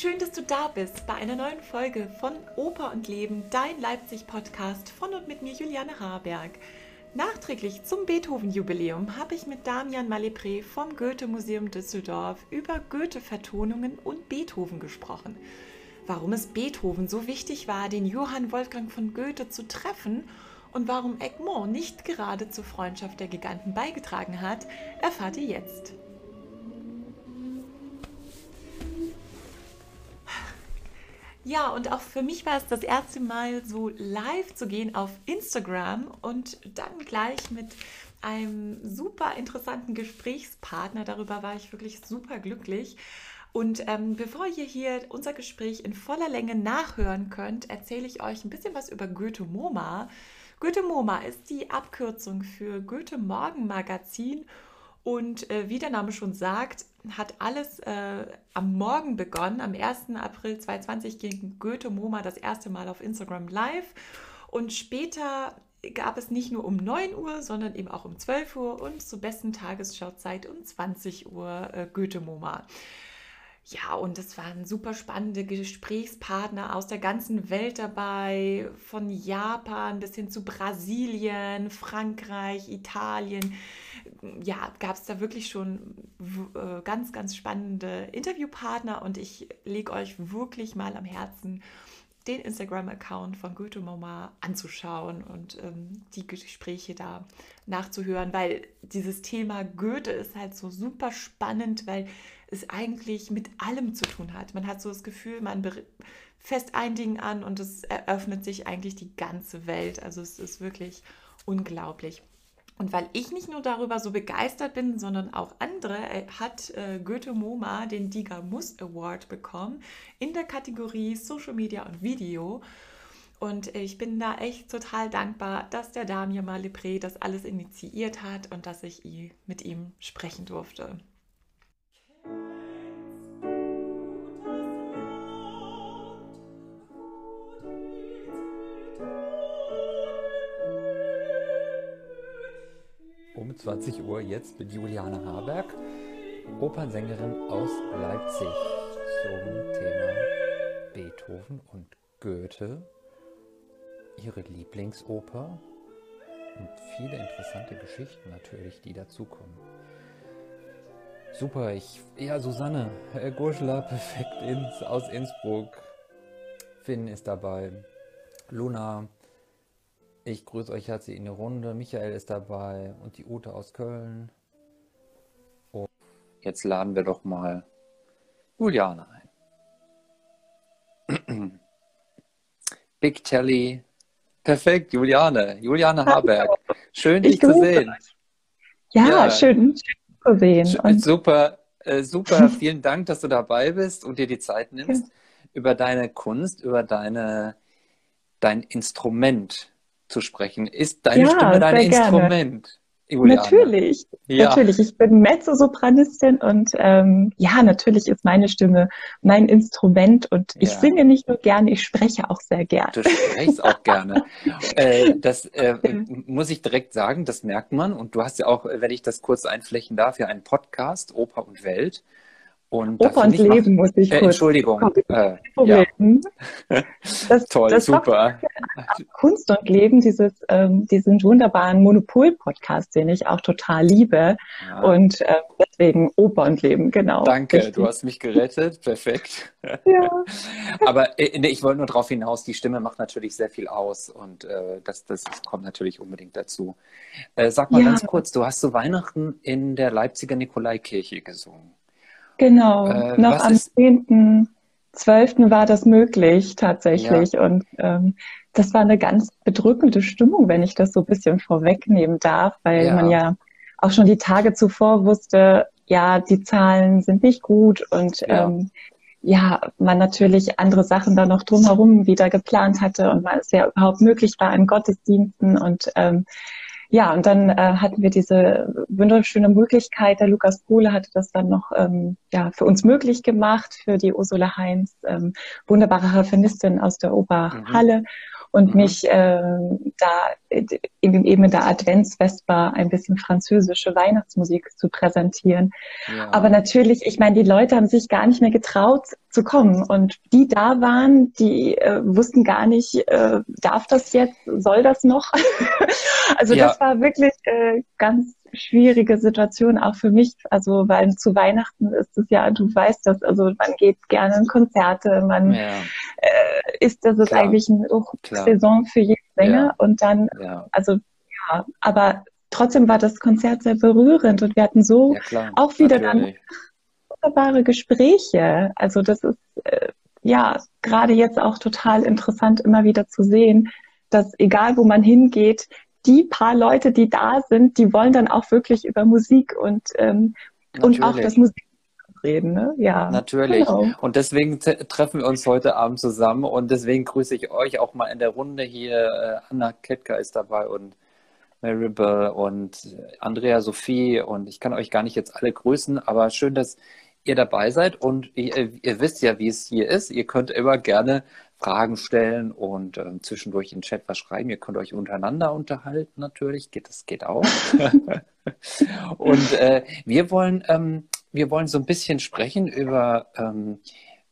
schön, dass du da bist bei einer neuen Folge von Oper und Leben, dein Leipzig-Podcast von und mit mir Juliane Harberg. Nachträglich zum Beethoven-Jubiläum habe ich mit Damian Malepré vom Goethe-Museum Düsseldorf über Goethe-Vertonungen und Beethoven gesprochen. Warum es Beethoven so wichtig war, den Johann Wolfgang von Goethe zu treffen und warum Egmont nicht gerade zur Freundschaft der Giganten beigetragen hat, erfahrt ihr jetzt. Ja, und auch für mich war es das erste Mal so live zu gehen auf Instagram und dann gleich mit einem super interessanten Gesprächspartner. Darüber war ich wirklich super glücklich. Und ähm, bevor ihr hier unser Gespräch in voller Länge nachhören könnt, erzähle ich euch ein bisschen was über Goethe MoMA. Goethe MoMA ist die Abkürzung für Goethe Morgen Magazin und äh, wie der Name schon sagt, hat alles äh, am Morgen begonnen. Am 1. April 2020 ging Goethe MoMA das erste Mal auf Instagram live. Und später gab es nicht nur um 9 Uhr, sondern eben auch um 12 Uhr und zur besten Tagesschauzeit um 20 Uhr äh, Goethe MoMA. Ja, und es waren super spannende Gesprächspartner aus der ganzen Welt dabei, von Japan bis hin zu Brasilien, Frankreich, Italien. Ja, gab es da wirklich schon äh, ganz, ganz spannende Interviewpartner und ich lege euch wirklich mal am Herzen, den Instagram-Account von Goethe Mama anzuschauen und ähm, die Gespräche da nachzuhören, weil dieses Thema Goethe ist halt so super spannend, weil es eigentlich mit allem zu tun hat. Man hat so das Gefühl, man fest ein Ding an und es eröffnet sich eigentlich die ganze Welt. Also es ist wirklich unglaublich. Und weil ich nicht nur darüber so begeistert bin, sondern auch andere, äh, hat äh, Goethe MoMA den Diga Muss Award bekommen in der Kategorie Social Media und Video. Und ich bin da echt total dankbar, dass der Damien Malepré das alles initiiert hat und dass ich mit ihm sprechen durfte. Um 20 Uhr jetzt mit Juliane Haberg, Opernsängerin aus Leipzig zum Thema Beethoven und Goethe, ihre Lieblingsoper und viele interessante Geschichten natürlich, die dazukommen. Super, ich, ja, Susanne, Herr Gurschler, perfekt ins, aus Innsbruck. Finn ist dabei. Luna, ich grüße euch herzlich in die Runde. Michael ist dabei und die Ute aus Köln. Und jetzt laden wir doch mal Juliane ein. Big Telly. Perfekt, Juliane. Juliane Haberg. Schön, dich zu sehen. Ja, ja, schön, schön zu sehen. Und super, äh, super. Vielen Dank, dass du dabei bist und dir die Zeit nimmst, ja. über deine Kunst, über deine, dein Instrument zu sprechen. Ist deine ja, Stimme dein Instrument? Juliane? Natürlich, ja. natürlich. Ich bin Mezzosopranistin und ähm, ja, natürlich ist meine Stimme mein Instrument und ich ja. singe nicht nur gerne, ich spreche auch sehr gerne. Du sprichst auch gerne. äh, das äh, muss ich direkt sagen, das merkt man und du hast ja auch, wenn ich das kurz einflächen darf, ja einen Podcast, Oper und Welt. Und Oper und Leben muss ich äh, kurz. Entschuldigung. Äh, ja. das, Toll, das super. Kunst und Leben, dieses, ähm, diesen wunderbaren Monopol-Podcast, den ich auch total liebe. Ja. Und äh, deswegen Oper und Leben, genau. Danke, Richtig. du hast mich gerettet. Perfekt. Ja. Aber äh, ich wollte nur darauf hinaus, die Stimme macht natürlich sehr viel aus und äh, das, das kommt natürlich unbedingt dazu. Äh, sag mal ja. ganz kurz, du hast zu Weihnachten in der Leipziger Nikolaikirche gesungen. Genau, äh, noch am 10.12. war das möglich tatsächlich. Ja. Und ähm, das war eine ganz bedrückende Stimmung, wenn ich das so ein bisschen vorwegnehmen darf, weil ja. man ja auch schon die Tage zuvor wusste, ja, die Zahlen sind nicht gut und ja. Ähm, ja, man natürlich andere Sachen da noch drumherum wieder geplant hatte und weil es ja überhaupt möglich war in Gottesdiensten und ähm, ja, und dann äh, hatten wir diese wunderschöne Möglichkeit. Der Lukas Pohle hatte das dann noch ähm, ja, für uns möglich gemacht, für die Ursula Heinz, ähm, wunderbare Harfenistin aus der Oberhalle. Mhm. Und mhm. mich äh, da in, eben in der Adventsvesper ein bisschen französische Weihnachtsmusik zu präsentieren. Ja. Aber natürlich, ich meine, die Leute haben sich gar nicht mehr getraut zu kommen und die da waren, die äh, wussten gar nicht, äh, darf das jetzt, soll das noch? also ja. das war wirklich äh, ganz schwierige Situation auch für mich. Also, weil zu Weihnachten ist es ja, du weißt das, also man geht gerne in Konzerte, man ja. äh, ist, das ist Klar. eigentlich eine Saison für jeden Sänger ja. und dann, ja. also ja, aber trotzdem war das Konzert sehr berührend und wir hatten so auch wieder Natürlich. dann wunderbare Gespräche. Also das ist äh, ja gerade jetzt auch total interessant, immer wieder zu sehen, dass egal wo man hingeht, die paar Leute, die da sind, die wollen dann auch wirklich über Musik und, ähm, und auch das Musik reden. Ne? Ja, natürlich. Genau. Und deswegen treffen wir uns heute Abend zusammen und deswegen grüße ich euch auch mal in der Runde hier. Äh, Anna Ketka ist dabei und Maribel und Andrea Sophie und ich kann euch gar nicht jetzt alle grüßen, aber schön, dass ihr dabei seid und ihr, ihr wisst ja, wie es hier ist. Ihr könnt immer gerne Fragen stellen und äh, zwischendurch in den Chat was schreiben. Ihr könnt euch untereinander unterhalten natürlich, geht, das geht auch. und äh, wir wollen ähm, wir wollen so ein bisschen sprechen über ähm,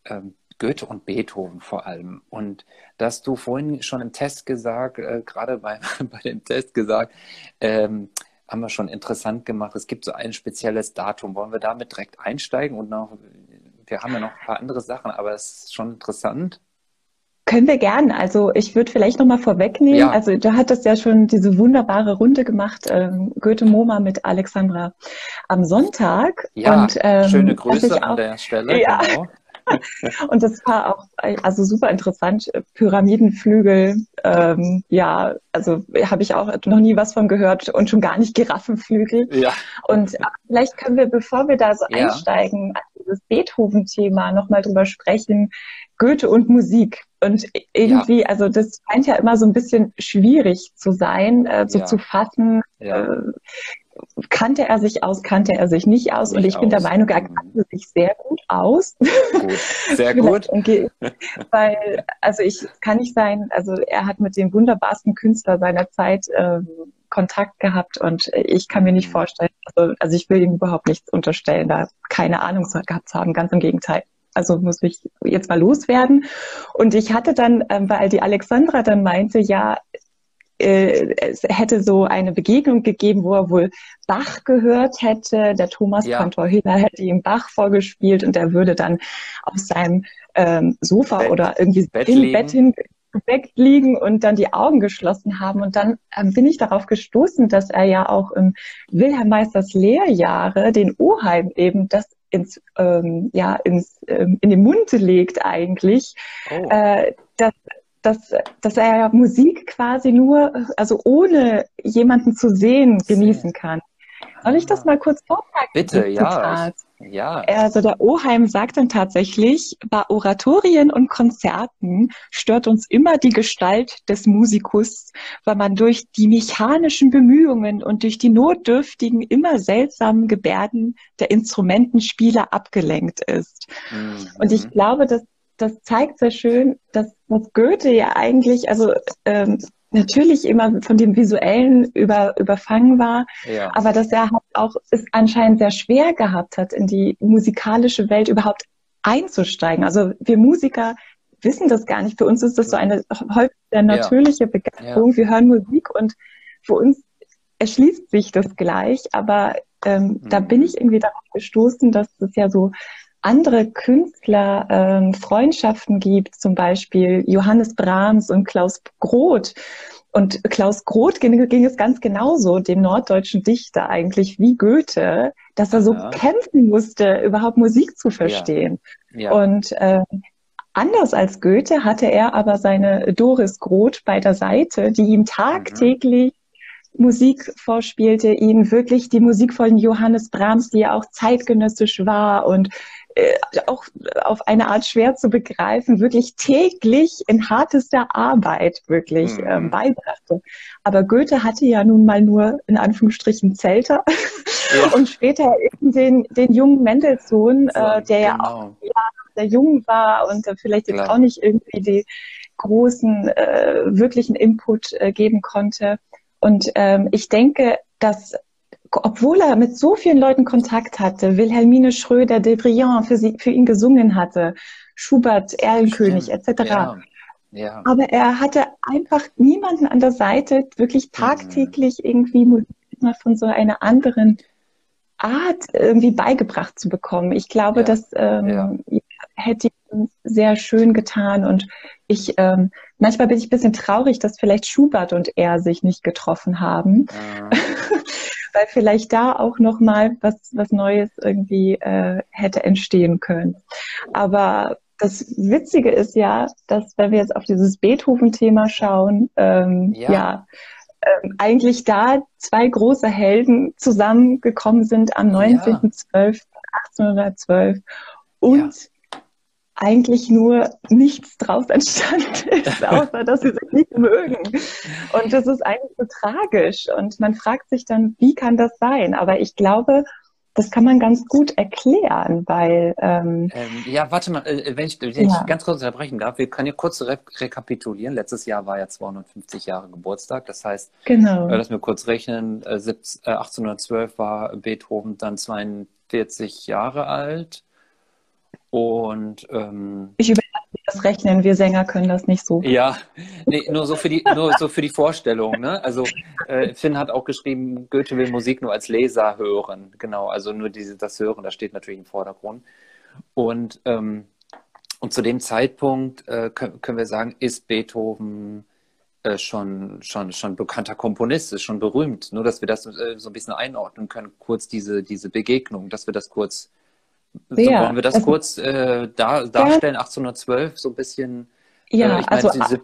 ähm, Goethe und Beethoven vor allem. Und dass du vorhin schon im Test gesagt, äh, gerade bei, bei dem Test gesagt, ähm, haben wir schon interessant gemacht. Es gibt so ein spezielles Datum. Wollen wir damit direkt einsteigen? Und noch, wir haben ja noch ein paar andere Sachen, aber es ist schon interessant. Können wir gern. Also ich würde vielleicht nochmal vorwegnehmen. Ja. Also du hattest ja schon diese wunderbare Runde gemacht, ähm, Goethe Moma mit Alexandra am Sonntag. Ja, und, ähm, schöne Grüße auch, an der Stelle. Ja. Genau. und das war auch also super interessant. Pyramidenflügel, ähm, ja, also habe ich auch noch nie was von gehört und schon gar nicht Giraffenflügel. Ja. Und vielleicht können wir, bevor wir da so ja. einsteigen, dieses Beethoven-Thema nochmal drüber sprechen. Goethe und Musik. Und irgendwie, ja. also das scheint ja immer so ein bisschen schwierig zu sein, äh, so ja. zu fassen. Ja. Äh, kannte er sich aus, kannte er sich nicht aus. Nicht und ich aus. bin der Meinung, er mhm. kannte sich sehr gut aus. Gut. Sehr gut. weil, also ich kann nicht sein, also er hat mit dem wunderbarsten Künstler seiner Zeit ähm, Kontakt gehabt und ich kann mir nicht mhm. vorstellen, also, also ich will ihm überhaupt nichts unterstellen, da keine Ahnung gehabt zu haben, ganz im Gegenteil also muss ich jetzt mal loswerden. Und ich hatte dann, ähm, weil die Alexandra dann meinte, ja, äh, es hätte so eine Begegnung gegeben, wo er wohl Bach gehört hätte. Der Thomas ja. Kantor Hiller hätte ihm Bach vorgespielt und er würde dann auf seinem ähm, Sofa Bett, oder irgendwie Bett im liegen. Bett hin Bett liegen und dann die Augen geschlossen haben. Und dann ähm, bin ich darauf gestoßen, dass er ja auch im Wilhelm Meisters Lehrjahre den Oheim eben das ins, ähm, ja, ins, ähm, in den Mund legt eigentlich, oh. äh, dass, dass, dass er Musik quasi nur, also ohne jemanden zu sehen, genießen kann. Soll ich das mal kurz vortragen? Bitte, ja. Ich, ja. Also der Oheim sagt dann tatsächlich, bei Oratorien und Konzerten stört uns immer die Gestalt des Musikus, weil man durch die mechanischen Bemühungen und durch die notdürftigen, immer seltsamen Gebärden der Instrumentenspieler abgelenkt ist. Mhm. Und ich glaube, dass das zeigt sehr schön, dass, dass Goethe ja eigentlich, also ähm, natürlich immer von dem Visuellen über, überfangen war, ja. aber dass er halt auch es anscheinend sehr schwer gehabt hat, in die musikalische Welt überhaupt einzusteigen. Also wir Musiker wissen das gar nicht. Für uns ist das so eine häufig sehr natürliche ja. Begeisterung. Ja. Wir hören Musik und für uns erschließt sich das gleich, aber ähm, mhm. da bin ich irgendwie darauf gestoßen, dass es ja so andere Künstler ähm, Freundschaften gibt, zum Beispiel Johannes Brahms und Klaus Groth. Und Klaus Groth ging, ging, es ganz genauso, dem norddeutschen Dichter eigentlich wie Goethe, dass er so ja. kämpfen musste, überhaupt Musik zu verstehen. Ja. Ja. Und äh, anders als Goethe hatte er aber seine Doris Groth bei der Seite, die ihm tagtäglich mhm. Musik vorspielte, ihn wirklich die Musik von Johannes Brahms, die ja auch zeitgenössisch war und äh, auch auf eine Art schwer zu begreifen, wirklich täglich in hartester Arbeit wirklich mhm. ähm, beibrachte. Aber Goethe hatte ja nun mal nur in Anführungsstrichen Zelter ja. und später eben den, den jungen Mendelssohn, so, äh, der genau. ja auch ja, der jung war und vielleicht jetzt auch nicht irgendwie die großen, äh, wirklichen Input äh, geben konnte. Und ähm, ich denke, dass obwohl er mit so vielen Leuten Kontakt hatte, Wilhelmine Schröder, de Briand für, sie, für ihn gesungen hatte, Schubert, Erlenkönig etc. Ja. Ja. Aber er hatte einfach niemanden an der Seite, wirklich mhm. tagtäglich mhm. irgendwie Musik mal von so einer anderen Art irgendwie beigebracht zu bekommen. Ich glaube, ja. das ähm, ja. hätte ihm sehr schön getan und ich ähm, manchmal bin ich ein bisschen traurig, dass vielleicht Schubert und er sich nicht getroffen haben. Mhm. weil vielleicht da auch noch mal was was Neues irgendwie äh, hätte entstehen können. Aber das Witzige ist ja, dass wenn wir jetzt auf dieses Beethoven-Thema schauen, ähm, ja, ja ähm, eigentlich da zwei große Helden zusammengekommen sind am 19.12.1812 und ja eigentlich nur nichts draus entstanden ist, außer dass sie sich nicht mögen. Und das ist eigentlich so tragisch. Und man fragt sich dann, wie kann das sein? Aber ich glaube, das kann man ganz gut erklären, weil. Ähm, ähm, ja, warte mal, äh, wenn ich, wenn ja. ich ganz kurz unterbrechen darf, wir können ja kurz re rekapitulieren. Letztes Jahr war ja 250 Jahre Geburtstag, das heißt, genau. äh, lass mir kurz rechnen, äh, 17, äh, 1812 war Beethoven dann 42 Jahre alt. Und ähm, ich überlasse das Rechnen, wir Sänger können das nicht so. Ja, nee, nur so für die, nur so für die Vorstellung. Ne? Also äh, Finn hat auch geschrieben, Goethe will Musik nur als Leser hören. Genau, also nur diese, das Hören, das steht natürlich im Vordergrund. Und, ähm, und zu dem Zeitpunkt äh, können, können wir sagen, ist Beethoven äh, schon, schon, schon bekannter Komponist, ist schon berühmt. Nur, dass wir das äh, so ein bisschen einordnen können, kurz diese, diese Begegnung, dass wir das kurz So wollen wir das also, kurz äh, da, darstellen, 1812, so ein bisschen. Ja, äh, also meine,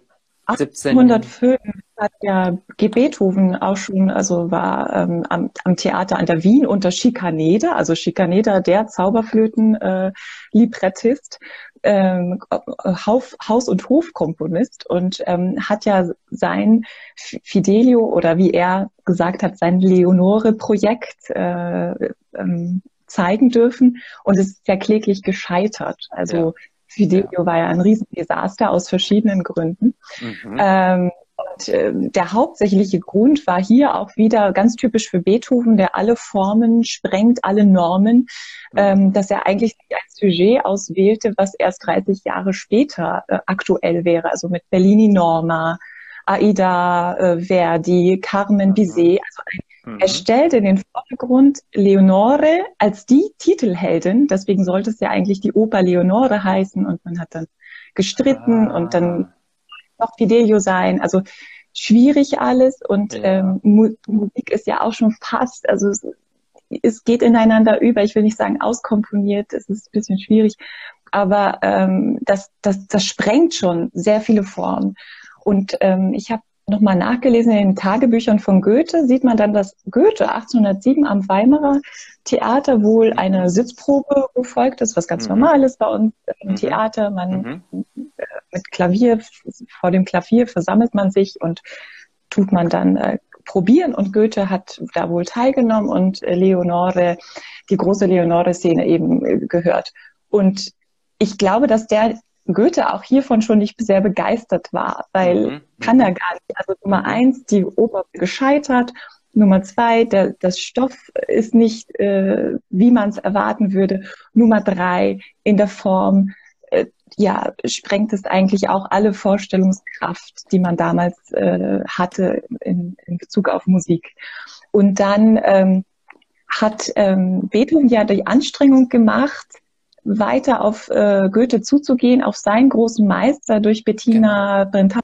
1805 hat ja Beethoven auch schon, also war ähm, am, am, Theater an der Wien unter Schikaneder, also Schikaneder, der Zauberflöten-Librettist, äh, ähm, Haus-, Haus und Hofkomponist und ähm, hat ja sein Fidelio oder wie er gesagt hat, sein Leonore-Projekt äh, ähm, zeigen dürfen und es ist ja kläglich gescheitert. Also ja. Fidelio ja. war ja ein Riesendesaster aus verschiedenen Gründen. Mhm. Ähm, und, äh, der hauptsächliche Grund war hier auch wieder ganz typisch für Beethoven, der alle Formen sprengt, alle Normen, mhm. ähm, dass er eigentlich ein Sujet auswählte, was erst 30 Jahre später äh, aktuell wäre, also mit Bellini Norma, Aida äh, Verdi, Carmen Bizet, also ein Mhm. Er stellt in den Vordergrund Leonore als die Titelheldin. Deswegen sollte es ja eigentlich die Oper Leonore heißen. Und man hat dann gestritten ah. und dann noch Fidelio sein. Also schwierig alles. Und ja. ähm, Musik ist ja auch schon fast, also es, es, geht ineinander über. Ich will nicht sagen auskomponiert. Es ist ein bisschen schwierig. Aber ähm, das, das, das sprengt schon sehr viele Formen. Und ähm, ich habe nochmal nachgelesen in den Tagebüchern von Goethe, sieht man dann, dass Goethe 1807 am Weimarer Theater wohl eine Sitzprobe gefolgt ist, was ganz mhm. normal ist bei uns im mhm. Theater. Man mhm. Äh, mit Klavier, vor dem Klavier versammelt man sich und tut man dann äh, probieren und Goethe hat da wohl teilgenommen und Leonore, die große Leonore-Szene eben äh, gehört. Und ich glaube, dass der Goethe auch hiervon schon nicht sehr begeistert war, weil mhm. kann er gar nicht. Also Nummer eins, die Oper gescheitert. Nummer zwei, der, das Stoff ist nicht, äh, wie man es erwarten würde. Nummer drei, in der Form, äh, ja, sprengt es eigentlich auch alle Vorstellungskraft, die man damals äh, hatte in, in Bezug auf Musik. Und dann ähm, hat ähm, Beethoven ja die Anstrengung gemacht, weiter auf äh, Goethe zuzugehen, auf seinen großen Meister durch Bettina genau. Brentano.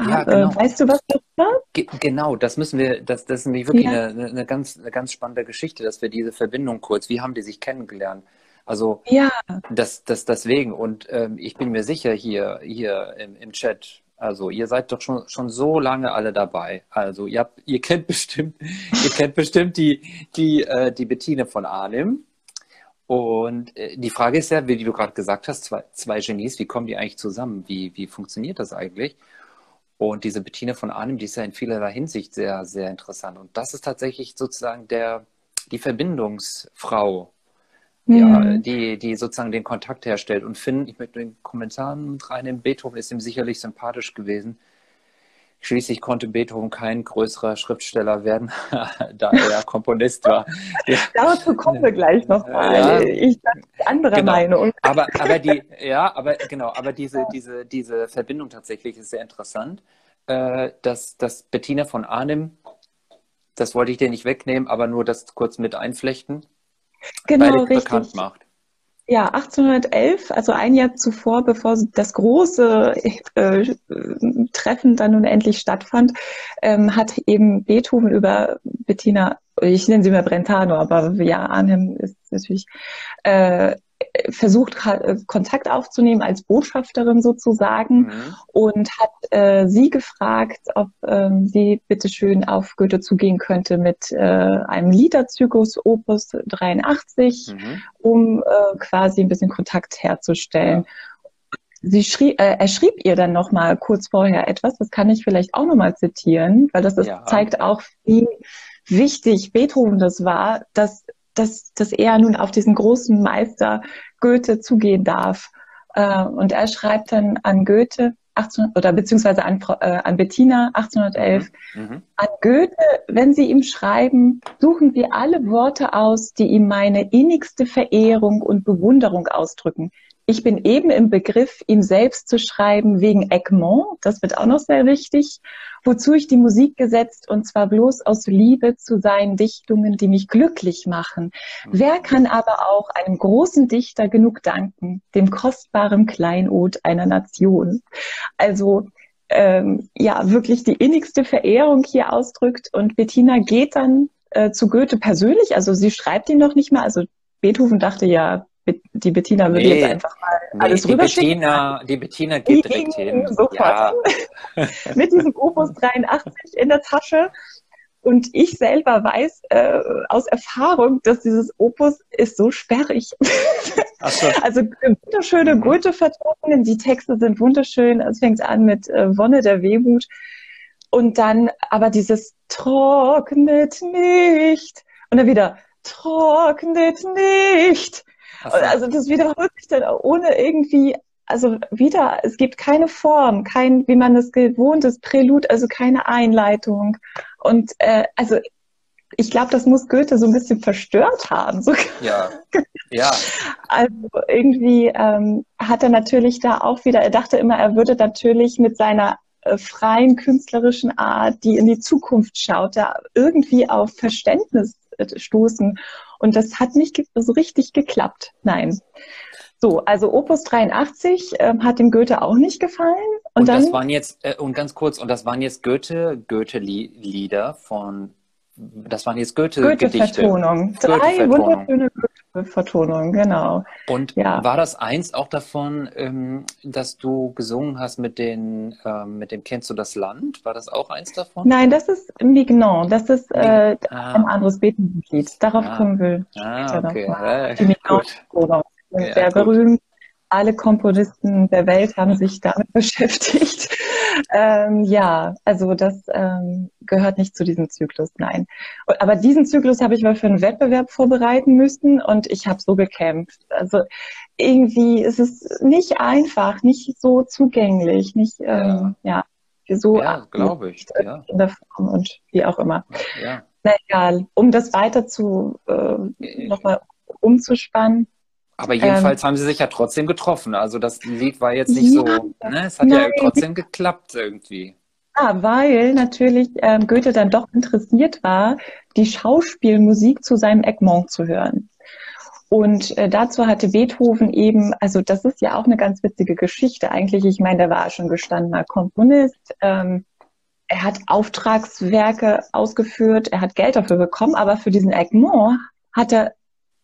Ja, äh, genau. weißt du was darüber? Ge genau, das müssen wir, das, das ist nämlich wirklich ja. eine, eine, ganz, eine ganz spannende Geschichte, dass wir diese Verbindung kurz, wie haben die sich kennengelernt? Also ja. das, das deswegen und ähm, ich bin mir sicher hier, hier im, im Chat, also ihr seid doch schon, schon so lange alle dabei. Also ihr habt, ihr kennt bestimmt, ihr kennt bestimmt die, die, äh, die Bettine von Arnim. Und äh, die Frage ist ja, wie du gerade gesagt hast, zwei, zwei Genies, wie kommen die eigentlich zusammen? Wie, wie funktioniert das eigentlich? Und diese Bettina von Arnim, die ist ja in vielerlei Hinsicht sehr, sehr interessant. Und das ist tatsächlich sozusagen der, die Verbindungsfrau. ja, mhm. die, die sozusagen den Kontakt herstellt. Und Finn, ich möchte den Kommentaren reinnehmen, Beethoven ist ihm sicherlich sympathisch gewesen. Schließlich konnte Beethoven kein größerer Schriftsteller werden, da er Komponist war. Ja. Dazu kommen wir gleich noch mal. Ja, ich bin anderer genau. Meinung. Aber, aber die, ja, aber genau, aber diese, diese, diese Verbindung tatsächlich ist sehr interessant, äh, dass, dass Bettina von Arnim, das wollte ich dir nicht wegnehmen, aber nur das kurz mit einflechten, genau, richtig. bekannt macht. Ja, 1811, also ein Jahr zuvor, bevor das große äh, Treffen dann nun endlich stattfand, ähm, hat eben Beethoven über Bettina, ich nenne sie mal Brentano, aber ja, Arnhem ist natürlich, äh, versucht, äh, Kontakt aufzunehmen als Botschafterin sozusagen mhm. und hat äh, sie gefragt, ob ähm, sie bitteschön auf Goethe zugehen könnte mit äh, einem Liederzyklus Opus 83, mhm. um äh, quasi ein bisschen Kontakt herzustellen. Ja. Sie schrieb, äh, er schrieb ihr dann noch mal kurz vorher etwas, das kann ich vielleicht auch noch mal zitieren, weil das ist, ja. zeigt auch, wie wichtig Beethoven das war, dass dass, dass er nun auf diesen großen Meister Goethe zugehen darf. Äh, und er schreibt dann an Goethe, 18, oder beziehungsweise an, äh, an Bettina 1811, mhm. mhm. an Goethe, wenn Sie ihm schreiben, suchen wir alle Worte aus, die ihm meine innigste Verehrung und Bewunderung ausdrücken. Ich bin eben im Begriff, ihm selbst zu schreiben wegen Egmont, das wird auch noch sehr wichtig, wozu ich die Musik gesetzt und zwar bloß aus Liebe zu seinen Dichtungen, die mich glücklich machen. Wer kann aber auch einem großen Dichter genug danken, dem kostbaren Kleinod einer Nation? Also ähm, ja, wirklich die innigste Verehrung hier ausdrückt. Und Bettina geht dann äh, zu Goethe persönlich, also sie schreibt ihn noch nicht mal, also Beethoven dachte ja, die Bettina würde nee, jetzt einfach mal nee, alles die Bettina, die Bettina geht direkt hin. Sofort. Ja. Mit diesem Opus 83 in der Tasche. Und ich selber weiß äh, aus Erfahrung, dass dieses Opus ist so sperrig. So. Also wunderschöne mhm. Goethe-Vertonungen, die Texte sind wunderschön. Es fängt an mit äh, Wonne der Wehmut. Und dann aber dieses trocknet nicht. Und dann wieder trocknet nicht. So. Also das wiederholt sich dann ohne irgendwie, also wieder, es gibt keine Form, kein, wie man das gewohnt ist, Prälud, also keine Einleitung. Und äh, also ich glaube, das muss Goethe so ein bisschen verstört haben. So. Ja, ja. Also irgendwie ähm, hat er natürlich da auch wieder, er dachte immer, er würde natürlich mit seiner äh, freien künstlerischen Art, die in die Zukunft schaut, da irgendwie auf Verständnis äh, stoßen. Und das hat nicht so richtig geklappt. Nein. So, also Opus 83 äh, hat dem Goethe auch nicht gefallen. Und, und dann, das waren jetzt, äh, und ganz kurz, und das waren jetzt Goethe, Goethe-Lieder von, das waren jetzt Goethe-Gedichte. Goethe-Vertonung. Drei wunderschöne Goethe-Vertonungen, genau. Und ja. war das eins auch davon, ähm, dass du gesungen hast mit den, ähm, mit dem Kennst du das Land? War das auch eins davon? Nein, das ist Mignon. Das ist äh, ah. ein anderes Beethoven-Lied. Darauf ah. kommen wir ah, später ah, okay. noch mal. Die Mignon ja, sehr gut. berühmt. Alle Komponisten der Welt haben sich damit beschäftigt. Ähm, ja, also das ähm, gehört nicht zu diesem Zyklus, nein. Aber diesen Zyklus habe ich mal für einen Wettbewerb vorbereiten müssen und ich habe so gekämpft. Also irgendwie ist es nicht einfach, nicht so zugänglich, nicht ähm, ja. ja so ja, glaube ich, ja. in der Form und wie auch immer. Ja. Na egal, um das weiter zu äh, nochmal umzuspannen. Aber jedenfalls ähm, haben sie sich ja trotzdem getroffen. Also das Lied war jetzt nicht ja, so, ne? es hat nein, ja trotzdem geklappt irgendwie. Ja, weil natürlich ähm, Goethe dann doch interessiert war, die Schauspielmusik zu seinem Egmont zu hören. Und äh, dazu hatte Beethoven eben, also das ist ja auch eine ganz witzige Geschichte eigentlich. Ich meine, der war schon gestandener Komponist. Ähm, er hat Auftragswerke ausgeführt, er hat Geld dafür bekommen, aber für diesen Egmont hat er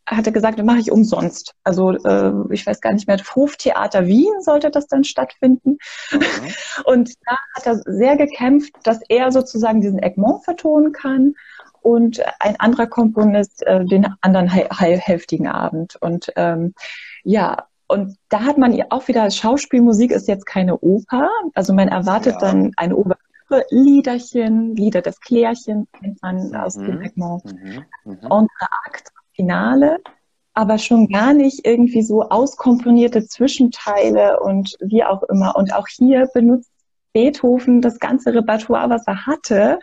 hat er gesagt, das mache ich umsonst. Also äh, ich weiß gar nicht mehr, Hoftheater Wien sollte das dann stattfinden. Mhm. Und da hat er sehr gekämpft, dass er sozusagen diesen Egmont vertonen kann und ein anderer Komponist äh, den anderen hälftigen Abend. Und ähm, ja, und da hat man auch wieder, Schauspielmusik ist jetzt keine Oper. Also man erwartet ja. dann eine Oper. Liederchen, Lieder des Klärchen, kennt man mhm. aus dem Egmont. Mhm. Mhm. Entre Finale. aber schon gar nicht irgendwie so auskomponierte Zwischenteile und wie auch immer. Und auch hier benutzt Beethoven das ganze Repertoire, was er hatte,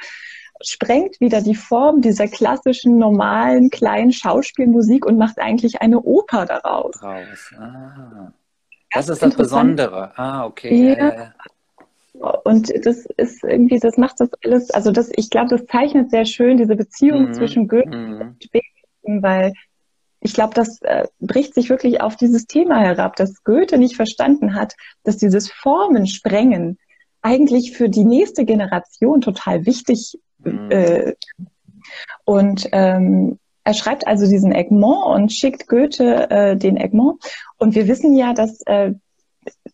sprengt wieder die Form dieser klassischen, normalen, kleinen Schauspielmusik und macht eigentlich eine Oper daraus. Raus. Ah. Das ist das Besondere. Ah, okay. Ja. Und das ist irgendwie, das macht das alles, also das, ich glaube, das zeichnet sehr schön diese Beziehung mhm. zwischen Goethe mhm. und Beethoven, weil ich glaube, das äh, bricht sich wirklich auf dieses Thema herab, dass Goethe nicht verstanden hat, dass dieses Formensprengen eigentlich für die nächste Generation total wichtig mhm. äh, und ähm, er schreibt also diesen Egmont und schickt Goethe äh, den Egmont. Und wir wissen ja, dass äh,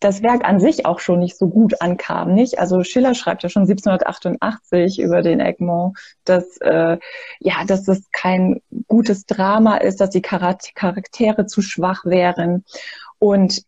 das Werk an sich auch schon nicht so gut ankam, nicht? Also Schiller schreibt ja schon 1788 über den Egmont, dass äh, ja, dass es kein gutes Drama ist, dass die Charaktere zu schwach wären. Und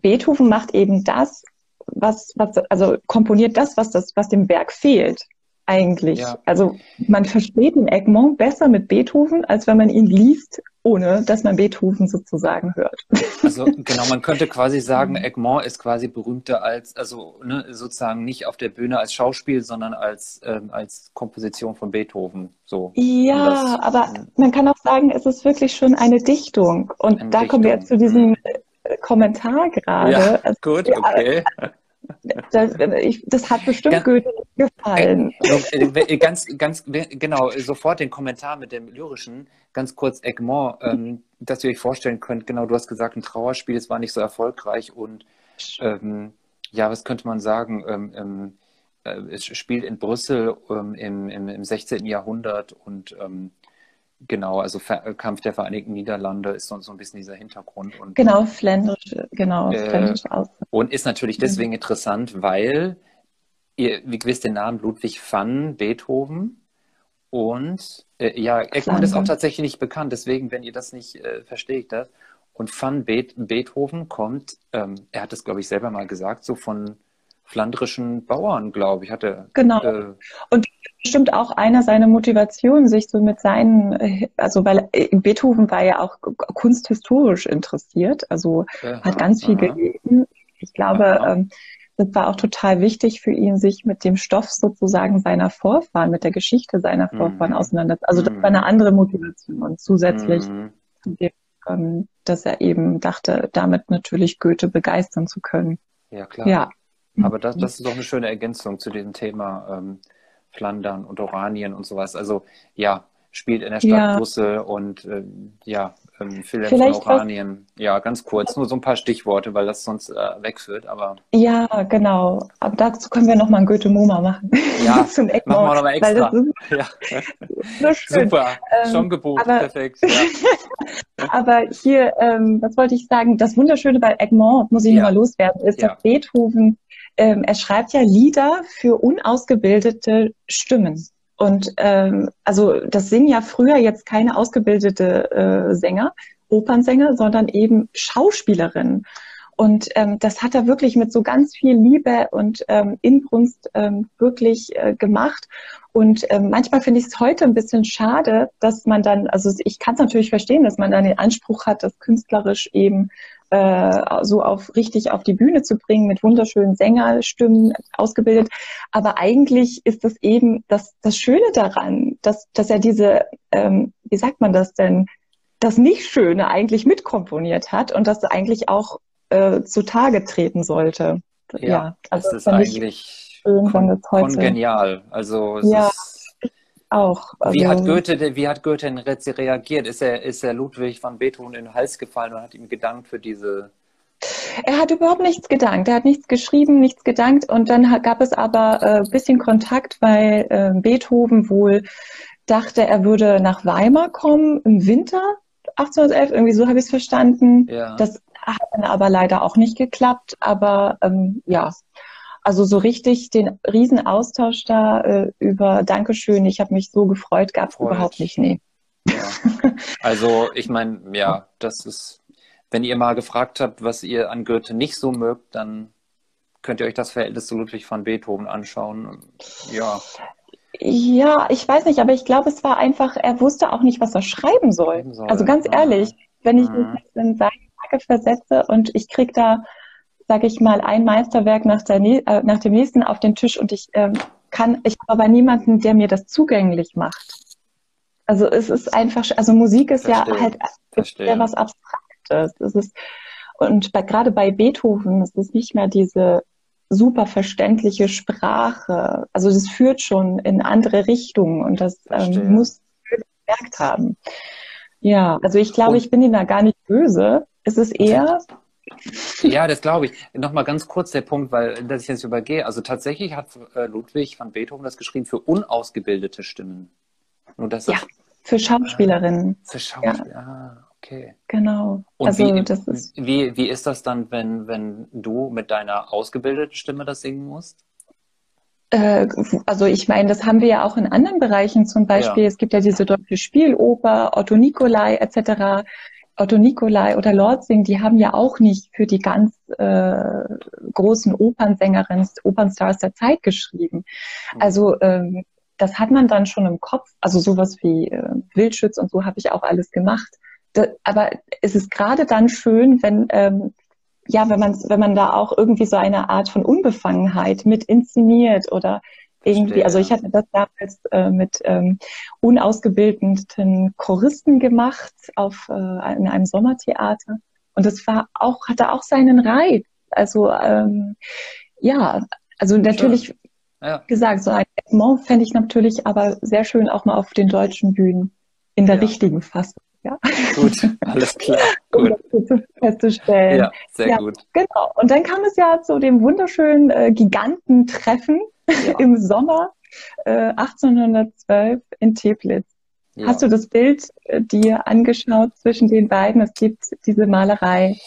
Beethoven macht eben das, was, was also komponiert das, was das, was dem Werk fehlt eigentlich. Ja. Also man versteht den Egmont besser mit Beethoven, als wenn man ihn liest, ohne dass man Beethoven sozusagen hört. Also genau, man könnte quasi sagen, Egmont ist quasi berühmter als, also ne, sozusagen nicht auf der Bühne als Schauspiel, sondern als, ähm, als Komposition von Beethoven. So. Ja, das, aber man kann auch sagen, es ist wirklich schon eine Dichtung. Und da Dichtung. kommen wir jetzt zu diesem hm. Kommentar gerade. Ja, also, gut, okay. Das, ich, das hat bestimmt ganz, Goethe gefallen. Äh, ganz, ganz, genau, sofort den Kommentar mit dem Lyrischen, ganz kurz Egmont, ähm, dass ihr euch vorstellen könnt, genau, du hast gesagt, ein Trauerspiel, es war nicht so erfolgreich und ähm, ja, was könnte man sagen? Ähm, ähm äh, es spielt in Brüssel ähm, im, im, im 16. Jahrhundert und ähm, Genau, also Ver Kampf der Vereinigten Niederlande ist so, so ein bisschen dieser Hintergrund. Und, genau, fländrisch, genau, äh, fländrisch aus. Und ist natürlich mhm. deswegen mhm. interessant, weil ihr, wie gewiss den Namen Ludwig van Beethoven und äh, ja, Egmont ist auch tatsächlich nicht bekannt, deswegen, wenn ihr das nicht äh, versteht, das. Und van Be Beethoven kommt, ähm, er hat es, glaube ich, selber mal gesagt, so von flandrischen Bauern, glaube ich, hatte. Genau. Äh, und bestimmt auch einer seiner Motivationen, sich so mit seinen, äh, also weil äh, Beethoven war ja auch kunsthistorisch interessiert, also aha, hat ganz viel aha. gelesen. Ich glaube, ähm, das war auch total wichtig für ihn, sich mit dem Stoff sozusagen seiner Vorfahren, mit der Geschichte seiner Vorfahren mhm. auseinanderzusetzen. Also das war eine mhm. andere Motivation zusätzlich mhm. zu dem, ähm, dass er eben dachte, damit natürlich Goethe begeistern zu können. Ja, klar. Ja. Aber das, das ist doch eine schöne Ergänzung zu diesem Thema ähm, Flandern und Oranien und sowas. Also ja, spielt in der Stadt ja. Brüssel und äh, ja, ähm, Philipp von Oranien. Ja, ganz kurz, nur so ein paar Stichworte, weil das sonst äh, wegführt, aber. Ja, genau. Aber dazu können wir nochmal ein Goethe-Moma machen. Ja, machen wir nochmal extra. ja. Super, ähm, schon gebucht, aber, perfekt. Ja. aber hier, ähm, was wollte ich sagen, das Wunderschöne bei Egmont, muss ich ja. nochmal loswerden, ist, dass Beethoven ähm, er schreibt ja Lieder für unausgebildete Stimmen. Und ähm, also das singen ja früher jetzt keine ausgebildete äh, Sänger, Opernsänger, sondern eben Schauspielerinnen. Und ähm, das hat er wirklich mit so ganz viel Liebe und ähm, Inbrunst ähm, wirklich äh, gemacht. Und ähm, manchmal finde ich es heute ein bisschen schade, dass man dann, also ich kann es natürlich verstehen, dass man dann den Anspruch hat, das künstlerisch eben äh, so auf richtig auf die Bühne zu bringen mit wunderschönen Sängerstimmen ausgebildet. Aber eigentlich ist das eben das, das Schöne daran, dass, dass er diese, ähm, wie sagt man das denn, das Nicht-Schöne eigentlich mitkomponiert hat und das eigentlich auch äh, zutage treten sollte. Ja, ja also das ist eigentlich schön, kon kongenial. Also ja. Ist, auch. Also wie, hat Goethe, wie hat Goethe reagiert? Ist er, ist er Ludwig van Beethoven in den Hals gefallen und hat ihm gedankt für diese. Er hat überhaupt nichts gedankt. Er hat nichts geschrieben, nichts gedankt. Und dann gab es aber ein äh, bisschen Kontakt, weil äh, Beethoven wohl dachte, er würde nach Weimar kommen im Winter 1811. Irgendwie so habe ich es verstanden. Ja. Das hat dann aber leider auch nicht geklappt. Aber ähm, ja, also so richtig den riesen Austausch da äh, über Dankeschön, ich habe mich so gefreut, gab es überhaupt nicht, nee. Ja. Also ich meine, ja, das ist, wenn ihr mal gefragt habt, was ihr an Goethe nicht so mögt, dann könnt ihr euch das Verhältnis zu Ludwig van Beethoven anschauen. Ja. Ja, ich weiß nicht, aber ich glaube, es war einfach, er wusste auch nicht, was er schreiben soll. soll. Also ganz ehrlich, wenn ich mhm. mich in seine Lage versetze und ich kriege da, sage ich mal, ein Meisterwerk nach, der, äh, nach, dem nächsten auf den Tisch und ich ähm, kann, ich habe aber niemanden, der mir das zugänglich macht. Also es ist einfach, also Musik ist Verstehe. ja halt ja was Abstraktes. Es ist, und bei, gerade bei Beethoven ist es nicht mehr diese super verständliche Sprache. Also das führt schon in andere Richtungen und das ähm, muss gemerkt haben. Ja, also ich glaube, ich bin Ihnen da gar nicht böse. Es ist eher. Ja, das glaube ich. Nochmal ganz kurz der Punkt, weil dass ich jetzt übergehe. Also tatsächlich hat äh, Ludwig van Beethoven das geschrieben für unausgebildete Stimmen. Nur dass ja, für Schauspielerinnen. Für Schauspieler. Ja. Ah, okay. Genau. Und also, wie, das ist wie, wie ist das dann, wenn, wenn du mit deiner ausgebildeten Stimme das singen musst? Äh, also ich meine, das haben wir ja auch in anderen Bereichen zum Beispiel. Ja. Es gibt ja diese deutsche Spieloper, Otto Nikolai etc. Otto Nikolai oder Lortzing, die haben ja auch nicht für die ganz äh, großen Opernsängerinnen, Opernstars der Zeit geschrieben. Mhm. Also ähm, das hat man dann schon im Kopf. Also sowas wie äh, Wildschütz und so habe ich auch alles gemacht. Da, aber es ist gerade dann schön, wenn ähm, ja, wenn man, wenn man da auch irgendwie so eine Art von Unbefangenheit mit inszeniert oder irgendwie, also ich hatte das damals äh, mit ähm, unausgebildeten Choristen gemacht auf äh, in einem Sommertheater und das war auch hatte auch seinen Reiz. Also ähm, ja, also natürlich ja. gesagt so ein Egmont fände ich natürlich aber sehr schön auch mal auf den deutschen Bühnen in der ja. richtigen Fassung. Ja. Gut, alles klar. Gut. Um das festzustellen. Ja, sehr ja, gut. Genau. Und dann kam es ja zu dem wunderschönen äh, Gigantentreffen ja. im Sommer äh, 1812 in Teplitz. Ja. Hast du das Bild äh, dir angeschaut zwischen den beiden? Es gibt diese Malerei.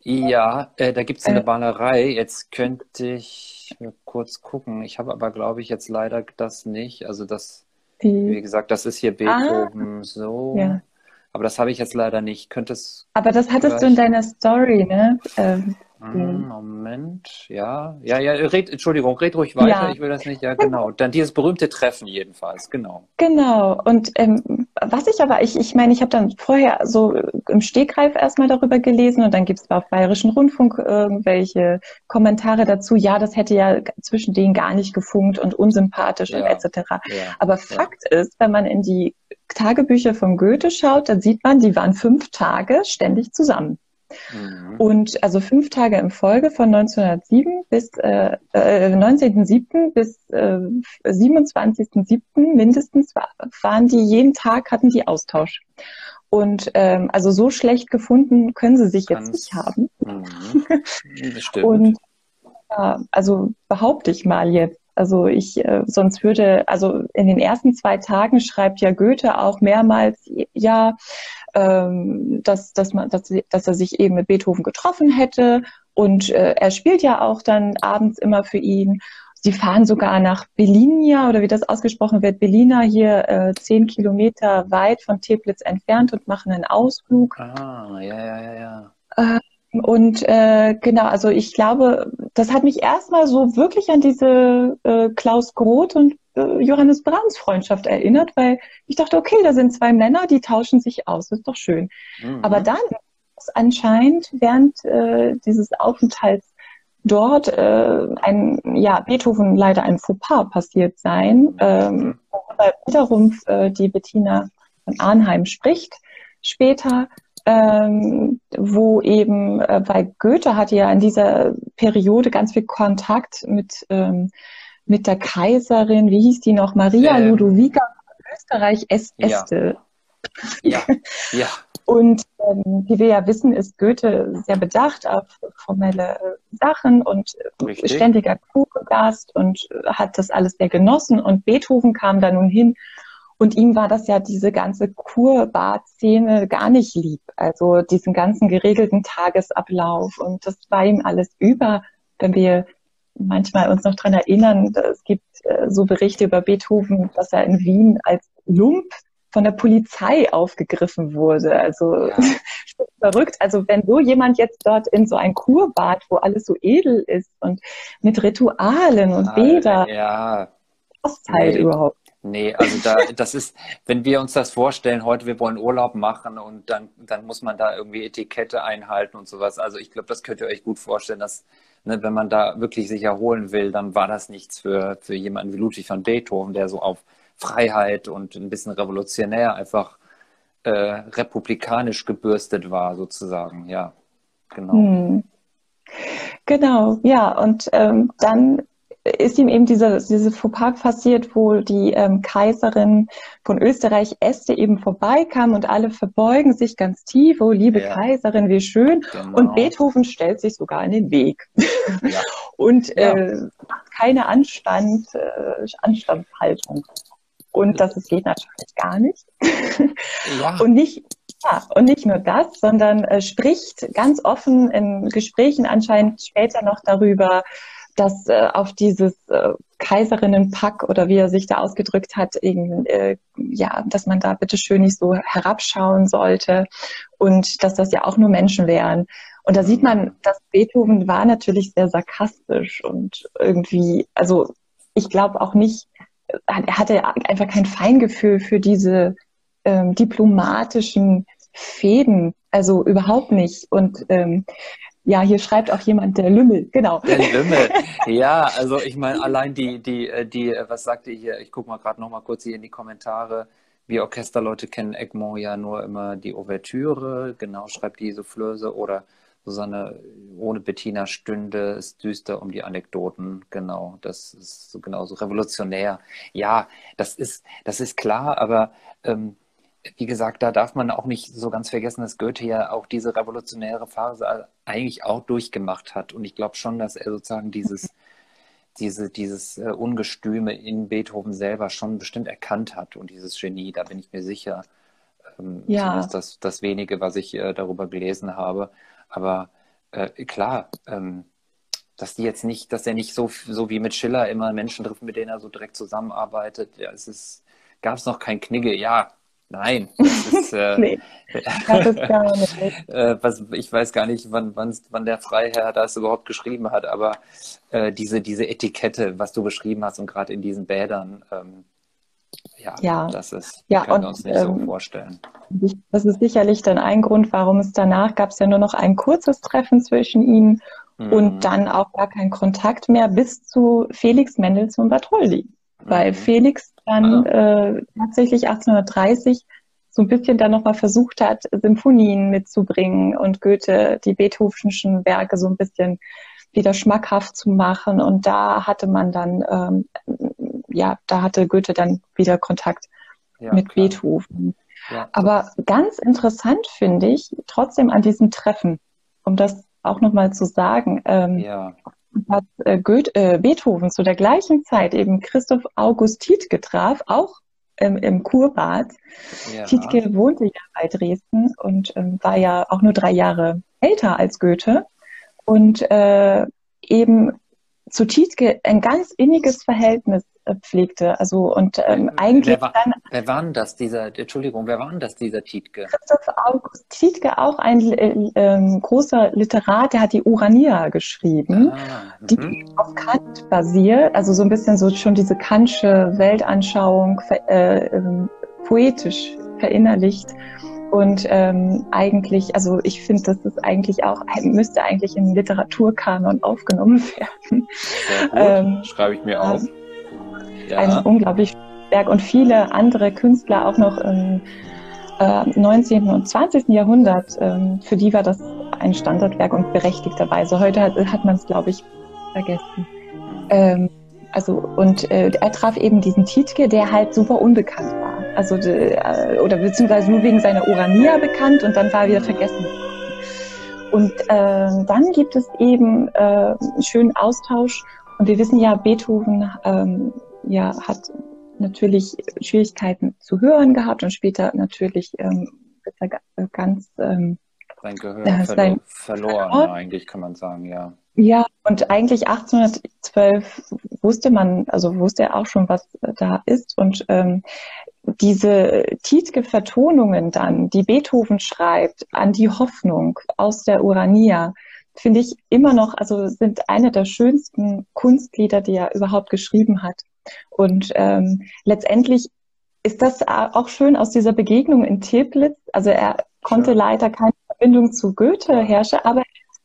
Ja, äh, da gibt es eine äh. Malerei. Jetzt könnte ich kurz gucken. Ich habe aber, glaube ich, jetzt leider das nicht. Also das, die, wie gesagt, das ist hier ah. Beethoven ah, so. Ja. Aber das habe ich jetzt leider nicht. Könnte es. Aber das hattest du in deiner Story, ne? Ähm, hm, Moment, ja. Ja, ja, red, Entschuldigung, red ruhig weiter. Ja. Ich will das nicht. Ja, genau. Dann dieses berühmte Treffen jedenfalls, genau. Genau. Und ähm, was ich aber, ich, ich meine, ich habe dann vorher so im Stegreif erstmal darüber gelesen und dann gibt es auf Bayerischen Rundfunk irgendwelche Kommentare dazu. Ja, das hätte ja zwischen denen gar nicht gefunkt und unsympathisch ja. und etc. Ja. Aber Fakt ist, wenn man in die Tagebücher von Goethe schaut, dann sieht man, die waren fünf Tage ständig zusammen. Mhm. Und also fünf Tage in Folge von 1907 bis äh, äh, 19.07. bis äh, 27.07. mindestens waren die jeden Tag hatten die Austausch. Und ähm, also so schlecht gefunden können sie sich Ganz, jetzt nicht haben. Mhm. Und ja, also behaupte ich mal jetzt. Also ich, äh, sonst würde, also in den ersten zwei Tagen schreibt ja Goethe auch mehrmals, ja, ähm, dass, dass, man, dass, dass er sich eben mit Beethoven getroffen hätte. Und äh, er spielt ja auch dann abends immer für ihn. Sie fahren sogar nach Belinia oder wie das ausgesprochen wird, Belina hier äh, zehn Kilometer weit von Teplitz entfernt und machen einen Ausflug. Ah, ja, ja, ja, ja. Äh, und äh, genau, also ich glaube, das hat mich erstmal so wirklich an diese äh, Klaus Groth und äh, Johannes Brahms Freundschaft erinnert, weil ich dachte, okay, da sind zwei Männer, die tauschen sich aus, das ist doch schön. Mhm. Aber dann ist anscheinend während äh, dieses Aufenthalts dort äh, ein, ja, Beethoven leider ein Fauxpas passiert sein, mhm. ähm, wiederum äh, die Bettina von Arnheim spricht später ähm, wo eben, äh, weil Goethe hatte ja in dieser Periode ganz viel Kontakt mit, ähm, mit der Kaiserin, wie hieß die noch, Maria ähm, Ludovica Österreich Este. Ja, ja. Und ähm, wie wir ja wissen, ist Goethe sehr bedacht auf formelle Sachen und Richtig. ständiger Kurgast und hat das alles sehr genossen. Und Beethoven kam da nun hin und ihm war das ja diese ganze Kurbad-Szene gar nicht lieb. Also diesen ganzen geregelten Tagesablauf. Und das war ihm alles über, wenn wir manchmal uns noch dran erinnern, es gibt äh, so Berichte über Beethoven, dass er in Wien als Lump von der Polizei aufgegriffen wurde. Also ja. verrückt. Also wenn so jemand jetzt dort in so ein Kurbad, wo alles so edel ist und mit Ritualen und Bäder, ja. passt halt nee. überhaupt Nee, also da, das ist, wenn wir uns das vorstellen, heute wir wollen Urlaub machen und dann, dann muss man da irgendwie Etikette einhalten und sowas. Also ich glaube, das könnt ihr euch gut vorstellen, dass, ne, wenn man da wirklich sich erholen will, dann war das nichts für, für jemanden wie Ludwig van Beethoven, der so auf Freiheit und ein bisschen revolutionär einfach äh, republikanisch gebürstet war, sozusagen, ja. Genau. Hm. Genau, ja, und ähm, dann ist ihm eben diese, diese Fauxpas passiert, wo die ähm, Kaiserin von Österreich Este eben vorbeikam und alle verbeugen sich ganz tief, oh liebe ja. Kaiserin, wie schön. Genau. Und Beethoven stellt sich sogar in den Weg ja. und ja. Äh, keine Anstand, äh, Anstandshaltung. Und das geht natürlich gar nicht. Ja. Und nicht ja, und nicht nur das, sondern äh, spricht ganz offen in Gesprächen anscheinend später noch darüber, dass äh, auf dieses äh, Kaiserinnenpack oder wie er sich da ausgedrückt hat, eben, äh, ja, dass man da bitte schön nicht so herabschauen sollte und dass das ja auch nur Menschen wären. Und da sieht man, dass Beethoven war natürlich sehr sarkastisch und irgendwie, also ich glaube auch nicht, er hatte einfach kein Feingefühl für diese ähm, diplomatischen Fäden, also überhaupt nicht. Und ähm, ja, hier schreibt auch jemand der Lümmel, genau. Der Lümmel, ja, also ich meine, allein die, die, äh, die, äh, was sagt ihr hier? Ich gucke mal gerade noch mal kurz hier in die Kommentare. Wir Orchesterleute kennen Egmont ja nur immer die Ouvertüre, genau, schreibt die Soufflöse oder Susanne, ohne Bettina stünde es düster um die Anekdoten, genau, das ist so genauso revolutionär. Ja, das ist, das ist klar, aber ähm, wie gesagt, da darf man auch nicht so ganz vergessen, dass Goethe ja auch diese revolutionäre Phase eigentlich auch durchgemacht hat. Und ich glaube schon, dass er sozusagen dieses, diese, dieses äh, Ungestüme in Beethoven selber schon bestimmt erkannt hat und dieses Genie, da bin ich mir sicher. Ähm, ja. Zumindest das, das wenige, was ich äh, darüber gelesen habe. Aber äh, klar, ähm, dass die jetzt nicht, dass er nicht so, so wie mit Schiller immer Menschen trifft, mit denen er so direkt zusammenarbeitet. Ja, es ist, gab es noch kein Knigge, ja, Nein, das ist, äh, nee, das ist gar nicht. äh, was, ich weiß gar nicht, wann, wann, wann der Freiherr das überhaupt geschrieben hat, aber äh, diese, diese Etikette, was du beschrieben hast und gerade in diesen Bädern, ähm, ja, ja, das ist, ja, können wir uns nicht ähm, so vorstellen. Das ist sicherlich dann ein Grund, warum es danach gab es ja nur noch ein kurzes Treffen zwischen ihnen mhm. und dann auch gar keinen Kontakt mehr bis zu Felix Mendelssohn Bartholdy. Mhm. Weil Felix dann äh, tatsächlich 1830 so ein bisschen dann nochmal versucht hat, Symphonien mitzubringen und Goethe die Beethovenschen Werke so ein bisschen wieder schmackhaft zu machen. Und da hatte man dann, ähm, ja, da hatte Goethe dann wieder Kontakt ja, mit klar. Beethoven. Ja. Aber ganz interessant finde ich trotzdem an diesem Treffen, um das auch nochmal zu sagen, ähm, ja dass äh, Goethe, äh, Beethoven zu der gleichen Zeit eben Christoph August Tietke traf, auch ähm, im Kurbad. Ja. Tietke wohnte ja bei Dresden und ähm, war ja auch nur drei Jahre älter als Goethe und äh, eben zu Tietke ein ganz inniges Verhältnis äh, pflegte. Also und ähm, eigentlich wer war, dann. Wer war denn das, dieser, Entschuldigung, wer war denn das, dieser Tietke? Christoph August Tietke, auch ein äh, äh, großer Literat, der hat die Urania geschrieben, ah, die mhm. auf Kant basiert, also so ein bisschen so schon diese Kantsche Weltanschauung äh, ähm, poetisch verinnerlicht. Und ähm, eigentlich, also ich finde, das ist eigentlich auch, müsste eigentlich im Literaturkanon aufgenommen werden. Ähm, Schreibe ich mir auf ja. ein unglaublich Werk und viele andere Künstler auch noch im äh, 19. und 20. Jahrhundert, ähm, für die war das ein Standardwerk und berechtigterweise. Heute hat, hat man es, glaube ich, vergessen. Ähm, also und äh, er traf eben diesen Tietke, der halt super unbekannt war. Also äh, oder beziehungsweise nur wegen seiner Urania bekannt und dann war er wieder vergessen. Und äh, dann gibt es eben äh, einen schönen Austausch. Und wir wissen ja, Beethoven ähm, ja, hat natürlich Schwierigkeiten zu hören gehabt und später natürlich ähm, ganz ähm, sein Gehör äh, sein verloren, verloren, eigentlich kann man sagen, ja. Ja, und eigentlich 1812 wusste man, also wusste er auch schon, was da ist. Und ähm, diese Tietke-Vertonungen dann, die Beethoven schreibt, an die Hoffnung aus der Urania, finde ich immer noch, also sind eine der schönsten Kunstlieder, die er überhaupt geschrieben hat. Und ähm, letztendlich ist das auch schön aus dieser Begegnung in Teplitz. Also er konnte ja. leider keine Verbindung zu Goethe herrschen, aber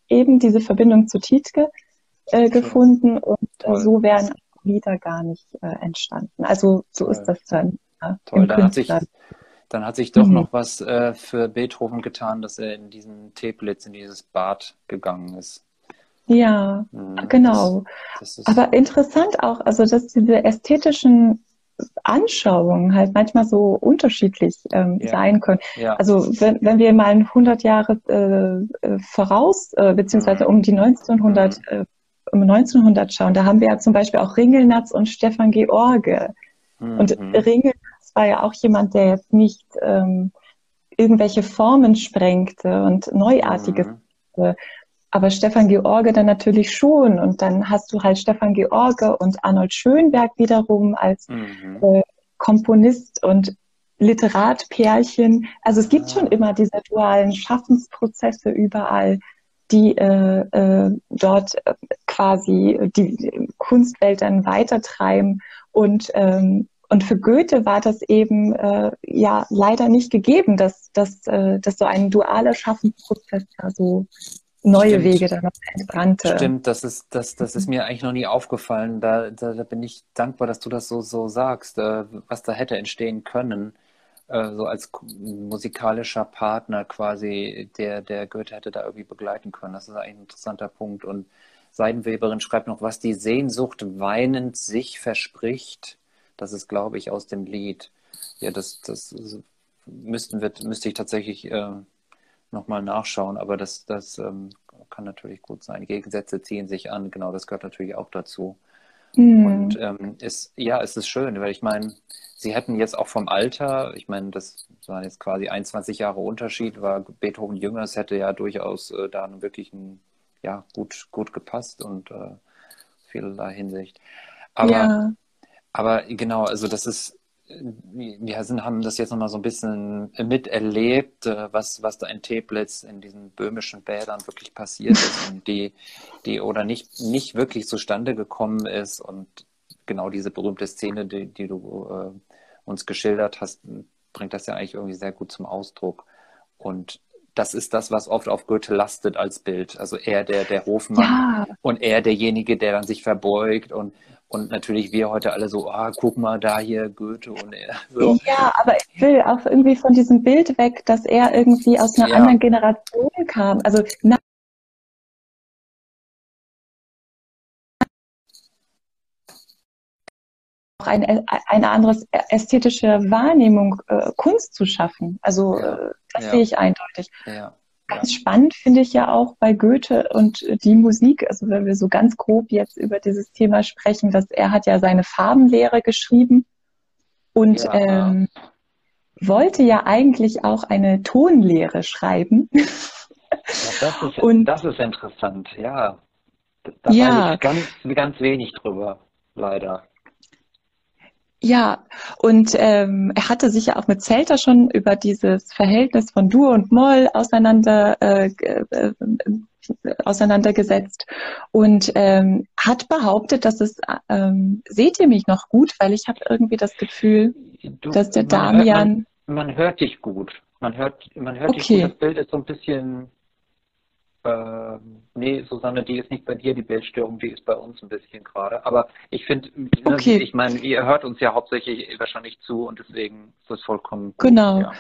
eben diese Verbindung zu Tietke äh, gefunden und äh, so wären Lieder gar nicht äh, entstanden. Also so Toll. ist das dann. Ja, Toll, dann hat, sich, dann hat sich doch mhm. noch was äh, für Beethoven getan, dass er in diesen Teplitz, in dieses Bad gegangen ist. Ja, mhm, genau. Das, das Aber interessant auch, also dass diese ästhetischen Anschauungen halt manchmal so unterschiedlich ähm, ja. sein können. Ja. Also wenn, wenn wir mal 100 Jahre äh, äh, voraus, äh, beziehungsweise mhm. um die 1900, mhm. äh, um 1900 schauen, da haben wir ja zum Beispiel auch Ringelnatz und Stefan George. Mhm. Und Ringelnatz war ja auch jemand, der jetzt nicht ähm, irgendwelche Formen sprengte und Neuartiges. Mhm. Aber Stefan George dann natürlich schon. Und dann hast du halt Stefan George und Arnold Schönberg wiederum als mhm. äh, Komponist und Literatpärchen. Also es gibt schon immer diese dualen Schaffensprozesse überall, die äh, äh, dort äh, quasi die Kunstwelt dann weitertreiben. Und, ähm, und für Goethe war das eben äh, ja leider nicht gegeben, dass, dass, äh, dass so ein dualer Schaffensprozess da so neue Stimmt. Wege dann noch entbrannte. Stimmt, das ist, das, das ist mir eigentlich noch nie aufgefallen. Da, da, da bin ich dankbar, dass du das so, so sagst, äh, was da hätte entstehen können. Äh, so als musikalischer Partner quasi, der, der Goethe hätte da irgendwie begleiten können. Das ist eigentlich ein interessanter Punkt. Und Seidenweberin schreibt noch, was die Sehnsucht weinend sich verspricht. Das ist, glaube ich, aus dem Lied. Ja, das, das müssten wir, müsste ich tatsächlich äh, nochmal nachschauen, aber das, das ähm, kann natürlich gut sein. Gegensätze ziehen sich an, genau, das gehört natürlich auch dazu. Mhm. Und ähm, ist, ja, es ist schön, weil ich meine, sie hätten jetzt auch vom Alter, ich meine, das waren jetzt quasi 21 Jahre Unterschied, war Beethoven jünger, es hätte ja durchaus äh, da wirklich ein, ja, gut, gut gepasst und äh, vielerlei Hinsicht. Aber, ja. aber genau, also das ist, wir sind, haben das jetzt nochmal so ein bisschen miterlebt, äh, was, was da in Teplitz in diesen böhmischen Bädern wirklich passiert ist und die, die oder nicht, nicht wirklich zustande gekommen ist und genau diese berühmte Szene, die, die du äh, uns geschildert hast, bringt das ja eigentlich irgendwie sehr gut zum Ausdruck. Und das ist das, was oft auf Goethe lastet als Bild. Also er der, der Hofmann ja. und er derjenige, der dann sich verbeugt und und natürlich wir heute alle so, ah, guck mal da hier Goethe und er. So. Ja, aber ich will auch irgendwie von diesem Bild weg, dass er irgendwie aus einer ja. anderen Generation kam. Also na auch eine, eine andere ästhetische Wahrnehmung, äh, Kunst zu schaffen. Also ja. äh, das ja. sehe ich eindeutig. Ja. Ganz spannend finde ich ja auch bei Goethe und die Musik, also wenn wir so ganz grob jetzt über dieses Thema sprechen, dass er hat ja seine Farbenlehre geschrieben und ja. ähm, wollte ja eigentlich auch eine Tonlehre schreiben. Ja, das, ist, und, das ist interessant, ja. Da ja. weiß ich ganz, ganz wenig drüber, leider. Ja, und ähm, er hatte sich ja auch mit Zelter schon über dieses Verhältnis von Dur und Moll auseinander, äh, äh, auseinandergesetzt und ähm, hat behauptet, dass es, ähm, seht ihr mich noch gut, weil ich habe irgendwie das Gefühl, du, dass der Damian... Man, man, hört dich gut. Man hört, man hört okay. dich gut. Das Bild ist so ein bisschen äh, nee, Susanne, die ist nicht bei dir, die Bildstörung, die ist bei uns ein bisschen gerade. Aber ich finde, ne, okay. ich meine, ihr hört uns ja hauptsächlich wahrscheinlich zu und deswegen ist das vollkommen gut. Genau. Ja.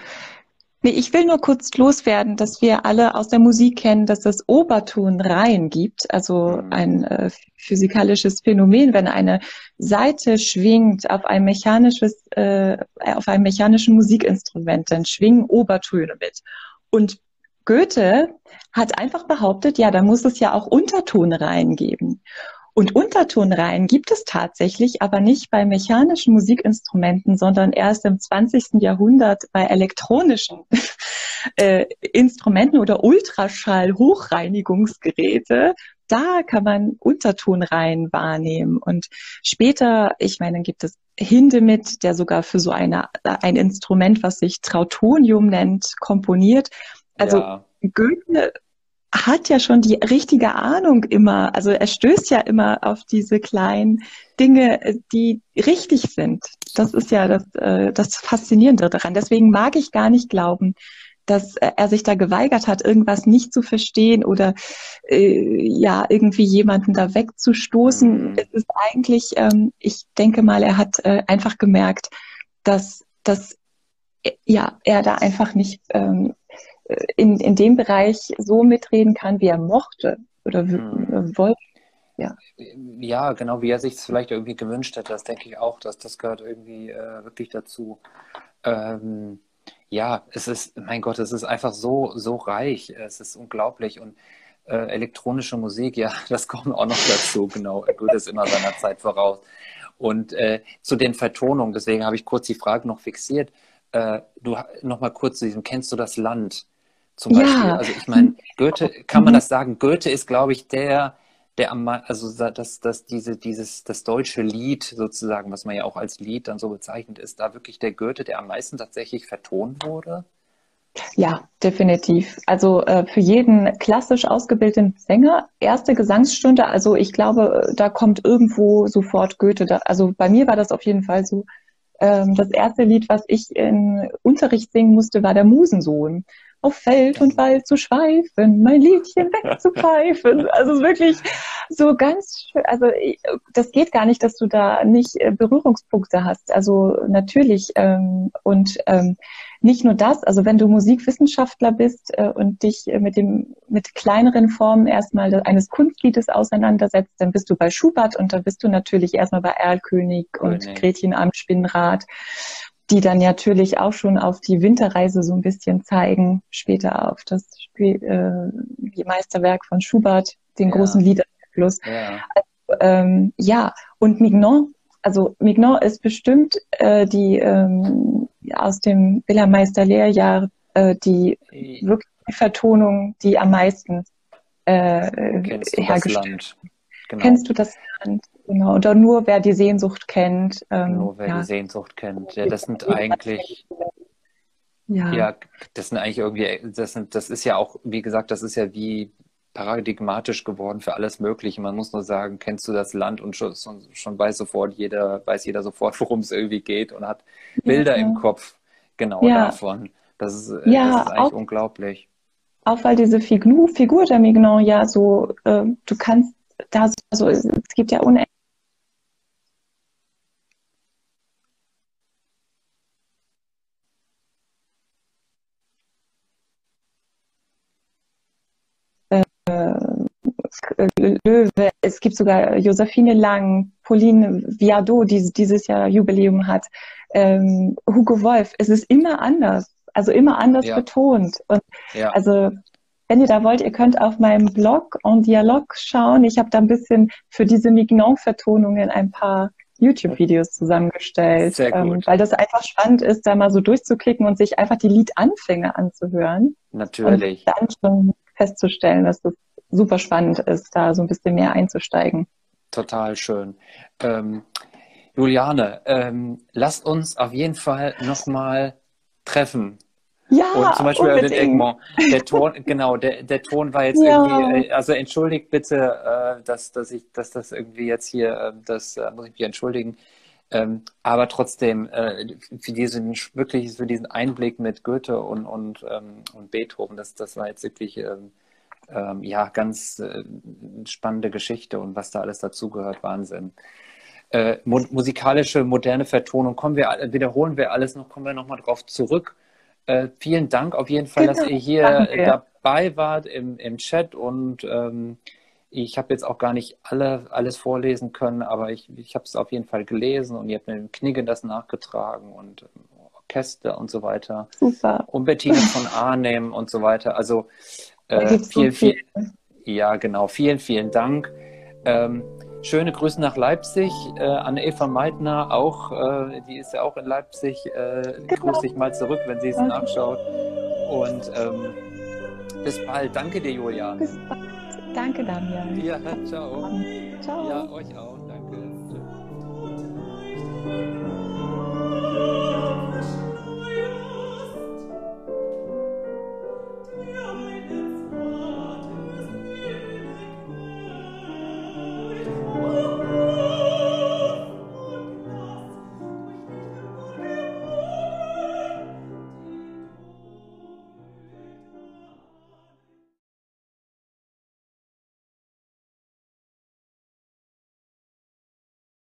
Nee, ich will nur kurz loswerden, dass wir alle aus der Musik kennen, dass es Obertonreihen gibt, also mhm. ein äh, physikalisches Phänomen, wenn eine Seite schwingt auf ein mechanisches, äh, auf einem mechanischen Musikinstrument, dann schwingen Obertöne mit. Und Goethe hat einfach behauptet, ja, da muss es ja auch Untertonreihen geben. Und Untertonreihen gibt es tatsächlich, aber nicht bei mechanischen Musikinstrumenten, sondern erst im 20. Jahrhundert bei elektronischen äh, Instrumenten oder Ultraschall-Hochreinigungsgeräte. Da kann man Untertonreihen wahrnehmen. Und später, ich meine, dann gibt es Hindemith, der sogar für so eine, ein Instrument, was sich Trautonium nennt, komponiert. Also ja. Goethe hat ja schon die richtige Ahnung immer. Also er stößt ja immer auf diese kleinen Dinge, äh, die richtig sind. Das ist ja das, äh, das Faszinierende daran. Deswegen mag ich gar nicht glauben, dass er sich da geweigert hat, irgendwas nicht zu verstehen oder äh, ja irgendwie jemanden da wegzustoßen. Mhm. Es ist eigentlich, ähm, ich denke mal, er hat äh, einfach gemerkt, dass, dass äh, ja er da einfach nicht ähm, in, in dem Bereich so mitreden kann, wie er mochte oder mhm. wollte. Ja. ja, genau, wie er sich es vielleicht irgendwie gewünscht hätte, das denke ich auch, dass das gehört irgendwie äh, wirklich dazu. Ähm, ja, es ist, mein Gott, es ist einfach so, so reich, es ist unglaublich und äh, elektronische Musik, ja, das kommt auch noch dazu, genau, Goethe ist immer seiner Zeit voraus. Und äh, zu den Vertonungen, deswegen habe ich kurz die Frage noch fixiert, äh, du noch mal kurz zu diesem, kennst du das Land? Zum Beispiel. Ja. Also ich meine, Goethe, kann man mhm. das sagen? Goethe ist, glaube ich, der, der am also dass, dass diese, dieses, das deutsche Lied sozusagen, was man ja auch als Lied dann so bezeichnet, ist da wirklich der Goethe, der am meisten tatsächlich vertont wurde? Ja, definitiv. Also äh, für jeden klassisch ausgebildeten Sänger, erste Gesangsstunde, also ich glaube, da kommt irgendwo sofort Goethe. Da, also bei mir war das auf jeden Fall so. Ähm, das erste Lied, was ich in Unterricht singen musste, war der Musensohn auf Feld und Wald zu schweifen, mein Liedchen wegzupfeifen. Also wirklich so ganz schön. Also das geht gar nicht, dass du da nicht äh, Berührungspunkte hast. Also natürlich ähm, und ähm, nicht nur das. Also wenn du Musikwissenschaftler bist äh, und dich mit dem mit kleineren Formen erstmal eines Kunstliedes auseinandersetzt, dann bist du bei Schubert und dann bist du natürlich erstmal bei Erlkönig und. Gretchen am Spinnrad die dann natürlich auch schon auf die Winterreise so ein bisschen zeigen, später auf das Spiel, äh, Meisterwerk von Schubert, den ja. großen Liederfluss. Ja. Also, ähm, ja, und Mignon, also Mignon ist bestimmt äh, die ähm, aus dem Wilhelmeister Lehrjahr äh, die wirklich die Vertonung, die am meisten äh, hergestellt. Genau. Kennst du das Land? Genau, oder nur wer die Sehnsucht kennt. Ähm, nur wer ja. die Sehnsucht kennt. Ja, das sind eigentlich, ja. ja, das sind eigentlich irgendwie, das sind, das ist ja auch, wie gesagt, das ist ja wie paradigmatisch geworden für alles Mögliche. Man muss nur sagen, kennst du das Land und schon, schon weiß sofort jeder, weiß jeder sofort, worum es irgendwie geht und hat Bilder ja. im Kopf genau davon. Das ist, ja, das ist eigentlich auch, unglaublich. Auch weil diese Figur, Figur der Mignon ja so, äh, du kannst da, also es gibt ja unendlich Löwe, es gibt sogar Josephine Lang, Pauline Viardot, die dieses Jahr Jubiläum hat, ähm, Hugo Wolf. Es ist immer anders, also immer anders ja. betont. Und ja. also wenn ihr da wollt, ihr könnt auf meinem Blog en Dialog schauen. Ich habe da ein bisschen für diese Mignon-Vertonungen ein paar YouTube-Videos zusammengestellt, Sehr ähm, gut. Ähm, weil das einfach spannend ist, da mal so durchzuklicken und sich einfach die Liedanfänge anzuhören. Natürlich. Und dann schon festzustellen, dass das super spannend ist, da so ein bisschen mehr einzusteigen. Total schön. Ähm, Juliane, ähm, lasst uns auf jeden Fall nochmal treffen. Ja, und zum Beispiel unbedingt. den Egmont. Der Ton, genau, der, der Ton war jetzt ja. irgendwie, äh, also entschuldigt bitte, äh, dass, dass ich, dass das irgendwie jetzt hier, äh, das äh, muss ich mich entschuldigen. Ähm, aber trotzdem, äh, für diesen wirklich für diesen Einblick mit Goethe und, und, ähm, und Beethoven, das, das war jetzt wirklich ähm, ja, ganz äh, spannende Geschichte und was da alles dazugehört, Wahnsinn. Äh, mu musikalische, moderne Vertonung, kommen wir, wiederholen wir alles noch, kommen wir nochmal drauf zurück. Äh, vielen Dank auf jeden Fall, dass ihr hier Danke. dabei wart im, im Chat und ähm, ich habe jetzt auch gar nicht alle, alles vorlesen können, aber ich, ich habe es auf jeden Fall gelesen und ihr habt mit dem Knigge das nachgetragen und Orchester und so weiter. Super. Und Bettine von Arnhem und so weiter. Also äh, vielen, so viel. ja, genau. Vielen, vielen Dank. Ähm, schöne Grüße nach Leipzig äh, an Eva Meitner, auch, äh, die ist ja auch in Leipzig. Äh, genau. Grüße dich mal zurück, wenn sie es nachschaut. Und ähm, bis bald. Danke dir, Julia. Bis bald. Danke, Damian. Ja, ciao. Ciao. Ja, euch auch. Danke.